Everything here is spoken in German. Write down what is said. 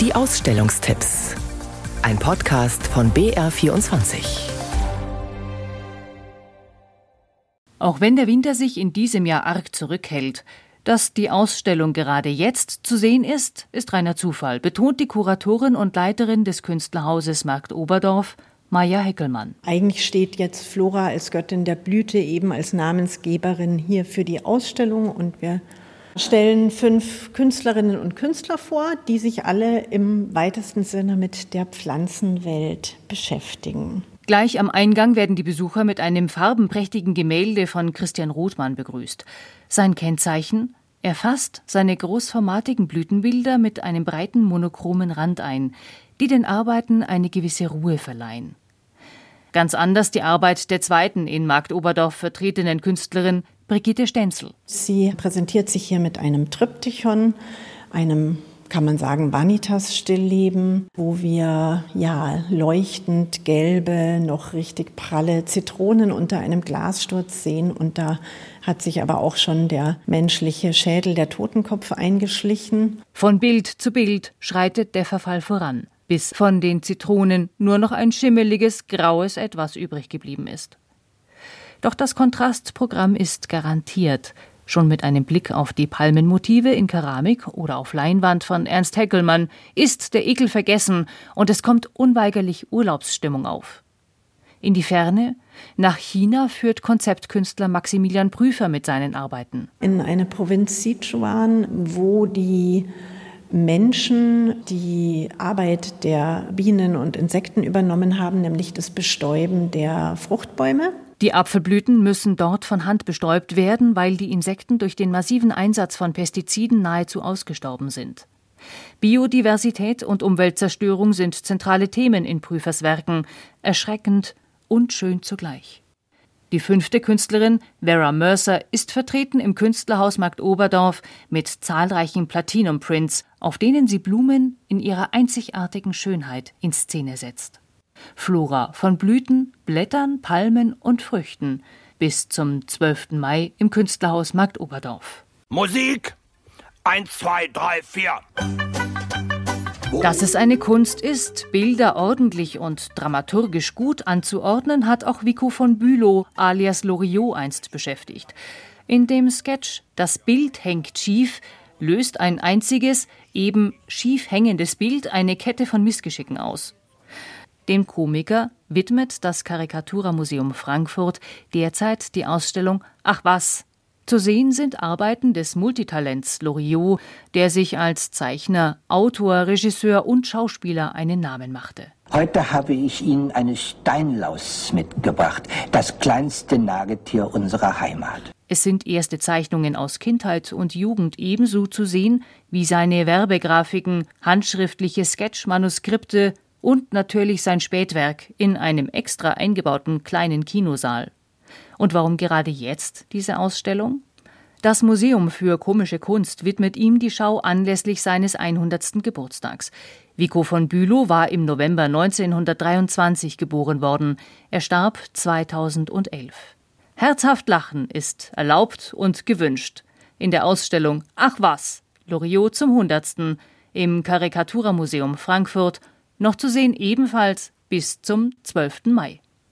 Die Ausstellungstipps. Ein Podcast von BR24. Auch wenn der Winter sich in diesem Jahr arg zurückhält, dass die Ausstellung gerade jetzt zu sehen ist, ist reiner Zufall, betont die Kuratorin und Leiterin des Künstlerhauses Markt Oberdorf, Maja Heckelmann. Eigentlich steht jetzt Flora als Göttin der Blüte eben als Namensgeberin hier für die Ausstellung und wir stellen fünf Künstlerinnen und Künstler vor, die sich alle im weitesten Sinne mit der Pflanzenwelt beschäftigen. Gleich am Eingang werden die Besucher mit einem farbenprächtigen Gemälde von Christian Rothmann begrüßt. Sein Kennzeichen? Er fasst seine großformatigen Blütenbilder mit einem breiten monochromen Rand ein, die den Arbeiten eine gewisse Ruhe verleihen. Ganz anders die Arbeit der zweiten in Markt Oberdorf vertretenen Künstlerin Brigitte Stenzel. Sie präsentiert sich hier mit einem Triptychon, einem kann man sagen, Vanitas-Stillleben, wo wir ja leuchtend gelbe, noch richtig pralle Zitronen unter einem Glassturz sehen. Und da hat sich aber auch schon der menschliche Schädel, der Totenkopf eingeschlichen. Von Bild zu Bild schreitet der Verfall voran, bis von den Zitronen nur noch ein schimmeliges, graues Etwas übrig geblieben ist. Doch das Kontrastprogramm ist garantiert. Schon mit einem Blick auf die Palmenmotive in Keramik oder auf Leinwand von Ernst Heckelmann ist der Ekel vergessen und es kommt unweigerlich Urlaubsstimmung auf. In die Ferne, nach China führt Konzeptkünstler Maximilian Prüfer mit seinen Arbeiten. In eine Provinz Sichuan, wo die Menschen die Arbeit der Bienen und Insekten übernommen haben, nämlich das Bestäuben der Fruchtbäume. Die Apfelblüten müssen dort von Hand bestäubt werden, weil die Insekten durch den massiven Einsatz von Pestiziden nahezu ausgestorben sind. Biodiversität und Umweltzerstörung sind zentrale Themen in Prüfers Werken, erschreckend und schön zugleich. Die fünfte Künstlerin, Vera Mercer, ist vertreten im Künstlerhaus Markt Oberdorf mit zahlreichen Platinum-Prints, auf denen sie Blumen in ihrer einzigartigen Schönheit in Szene setzt. Flora von Blüten, Blättern, Palmen und Früchten bis zum 12. Mai im Künstlerhaus Markt Oberdorf. Musik 1, 2, 3, 4. Dass es eine Kunst ist, Bilder ordentlich und dramaturgisch gut anzuordnen, hat auch Vico von Bülow alias Loriot einst beschäftigt. In dem Sketch Das Bild hängt schief löst ein einziges, eben schief hängendes Bild eine Kette von Missgeschicken aus. Dem Komiker widmet das Karikaturmuseum Frankfurt derzeit die Ausstellung Ach was. Zu sehen sind Arbeiten des Multitalents Loriot, der sich als Zeichner, Autor, Regisseur und Schauspieler einen Namen machte. Heute habe ich Ihnen eine Steinlaus mitgebracht, das kleinste Nagetier unserer Heimat. Es sind erste Zeichnungen aus Kindheit und Jugend ebenso zu sehen wie seine Werbegrafiken, handschriftliche Sketchmanuskripte, und natürlich sein Spätwerk in einem extra eingebauten kleinen Kinosaal. Und warum gerade jetzt diese Ausstellung? Das Museum für komische Kunst widmet ihm die Schau anlässlich seines 100. Geburtstags. Vico von Bülow war im November 1923 geboren worden. Er starb 2011. Herzhaft lachen ist erlaubt und gewünscht. In der Ausstellung Ach was, Loriot zum 100. im Karikaturmuseum Frankfurt noch zu sehen ebenfalls bis zum 12. Mai.